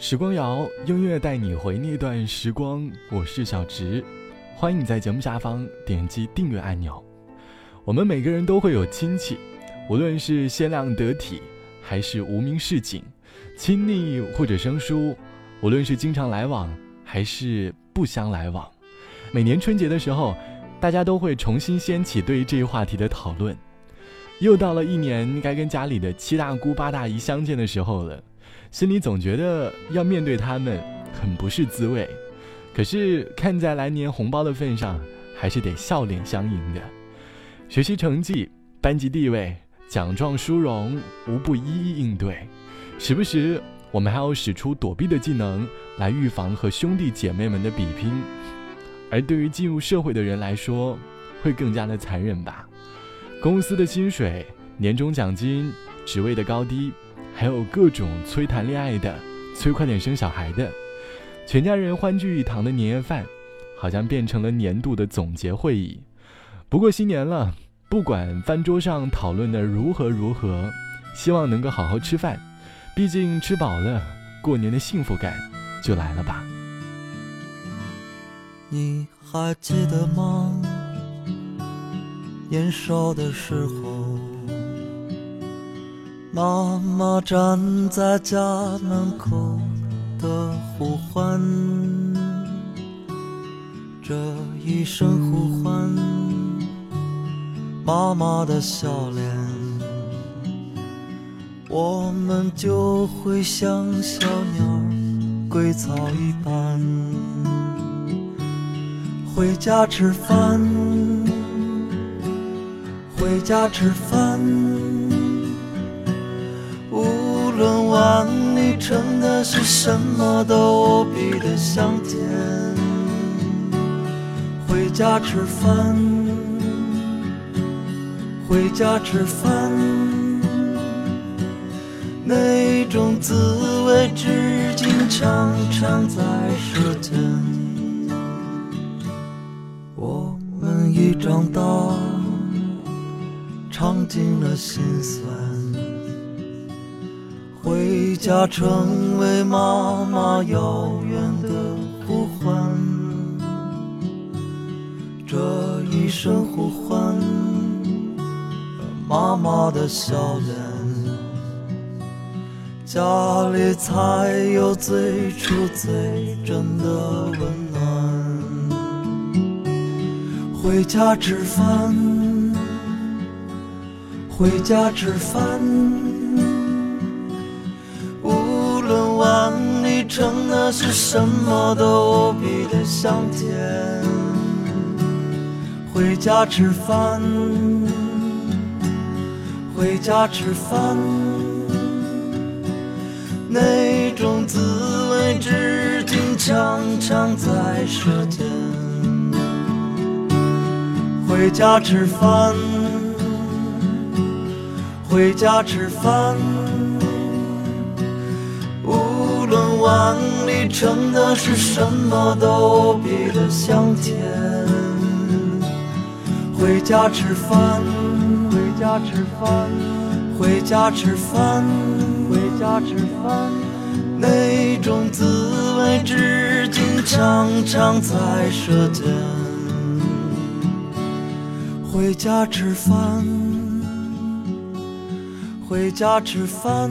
时光谣，音乐带你回那段时光。我是小植，欢迎你在节目下方点击订阅按钮。我们每个人都会有亲戚，无论是鲜亮得体，还是无名市井，亲昵或者生疏，无论是经常来往，还是不相来往。每年春节的时候，大家都会重新掀起对于这一话题的讨论。又到了一年该跟家里的七大姑八大姨相见的时候了。心里总觉得要面对他们很不是滋味，可是看在来年红包的份上，还是得笑脸相迎的。学习成绩、班级地位、奖状殊荣，无不一一应对。时不时，我们还要使出躲避的技能来预防和兄弟姐妹们的比拼。而对于进入社会的人来说，会更加的残忍吧？公司的薪水、年终奖金、职位的高低。还有各种催谈恋爱的，催快点生小孩的，全家人欢聚一堂的年夜饭，好像变成了年度的总结会议。不过新年了，不管饭桌上讨论的如何如何，希望能够好好吃饭，毕竟吃饱了，过年的幸福感就来了吧。你还记得吗？年少的时候。妈妈站在家门口的呼唤，这一声呼唤，妈妈的笑脸，我们就会像小鸟归巢一般，回家吃饭，回家吃饭。碗里盛的是什么，都无比的香甜。回家吃饭，回家吃饭，那种滋味至今常常在舌尖。我们已长大，尝尽了辛酸。家成为妈妈遥远的呼唤，这一声呼唤，妈妈的笑脸，家里才有最初最真的温暖。回家吃饭，回家吃饭。盛的是什么都无比的香甜。回家吃饭，回家吃饭，那种滋味至今常常在舌尖。回家吃饭，回家吃饭。碗里盛的是什么都比的香甜。回家吃饭，回家吃饭，回家吃饭，回家吃饭，那种滋味至今常常在舌尖。回家吃饭，回家吃饭。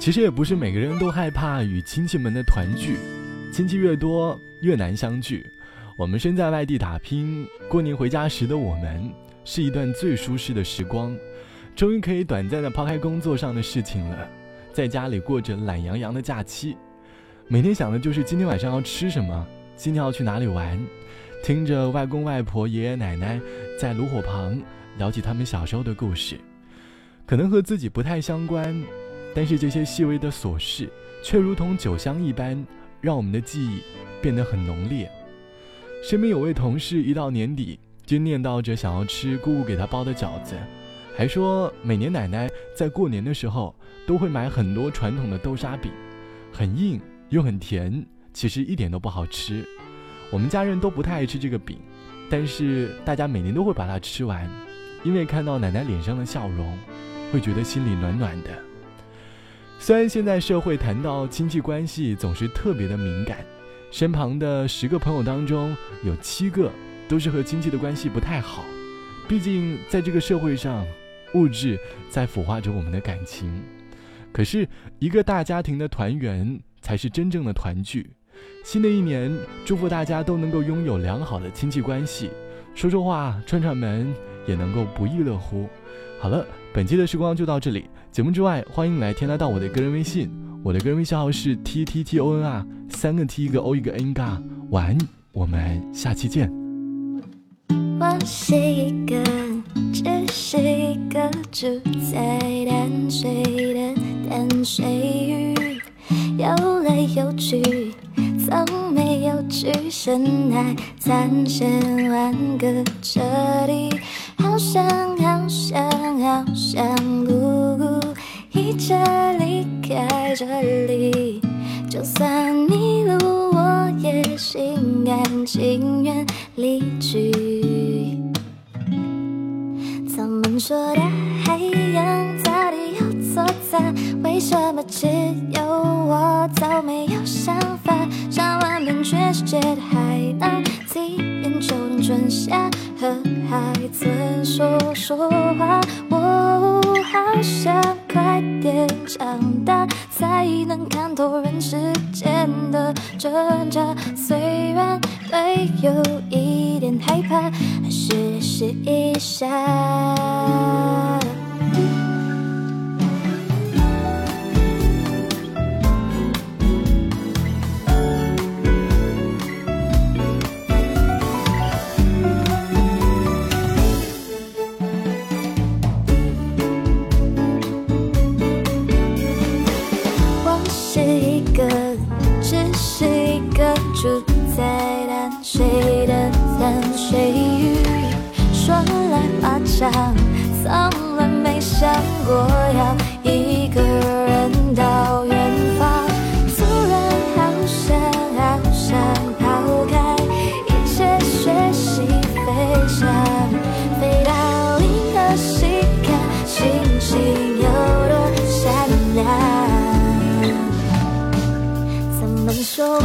其实也不是每个人都害怕与亲戚们的团聚，亲戚越多越难相聚。我们身在外地打拼，过年回家时的我们，是一段最舒适的时光，终于可以短暂的抛开工作上的事情了，在家里过着懒洋洋的假期，每天想的就是今天晚上要吃什么，今天要去哪里玩，听着外公外婆、爷爷奶奶在炉火旁聊起他们小时候的故事，可能和自己不太相关，但是这些细微的琐事，却如同酒香一般，让我们的记忆变得很浓烈。身边有位同事，一到年底就念叨着想要吃姑姑给他包的饺子，还说每年奶奶在过年的时候都会买很多传统的豆沙饼，很硬又很甜，其实一点都不好吃。我们家人都不太爱吃这个饼，但是大家每年都会把它吃完，因为看到奶奶脸上的笑容，会觉得心里暖暖的。虽然现在社会谈到亲戚关系总是特别的敏感。身旁的十个朋友当中，有七个都是和亲戚的关系不太好。毕竟在这个社会上，物质在腐化着我们的感情。可是，一个大家庭的团圆才是真正的团聚。新的一年，祝福大家都能够拥有良好的亲戚关系，说说话、串串门也能够不亦乐乎。好了，本期的时光就到这里。节目之外，欢迎来添加到我的个人微信。我的个人微信号是 t t t o n 啊，三个 t 一个 o 一个 n 嘎。晚安，我们下期见。我是一个，只是一个住在淡水的淡水鱼，游来游去，从没有去深海探险玩个彻底。想好想好想姑姑一直离开这里，就算迷路，我也心甘情愿离去。他们说的海洋到底有多大？为什么只有我都没有想法？想玩遍全世界的海浪，春夏。和孩子说说话，我好想快点长大，才能看透人世间的挣扎。虽然会有一点害怕，还是试一下。住在淡水的淡水鱼，说来话长从来没想过要一个人到远方，突然好想好想抛开一切，学习飞翔，飞到银河系看星星有多闪亮。怎么说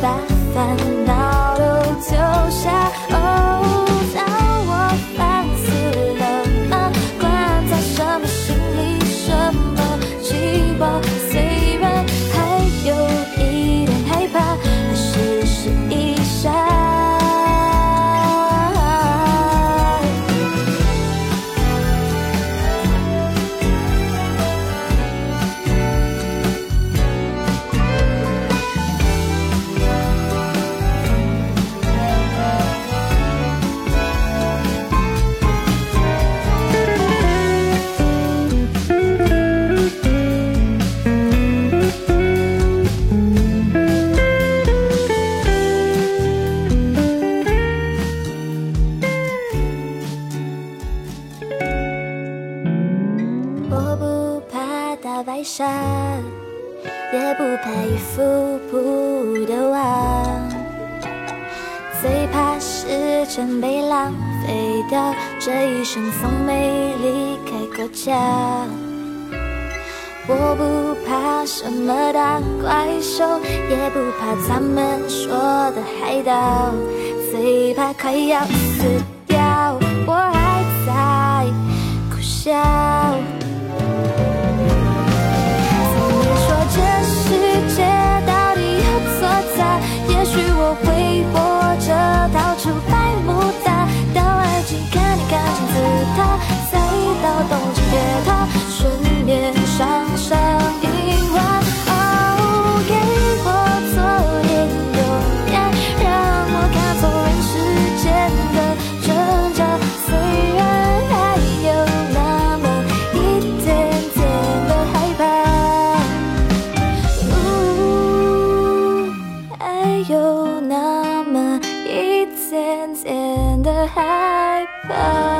把烦恼最怕时间被浪费掉这一生从没离开过家。我不怕什么大怪兽也不怕咱们说的海岛最怕快要死掉我还在苦笑。的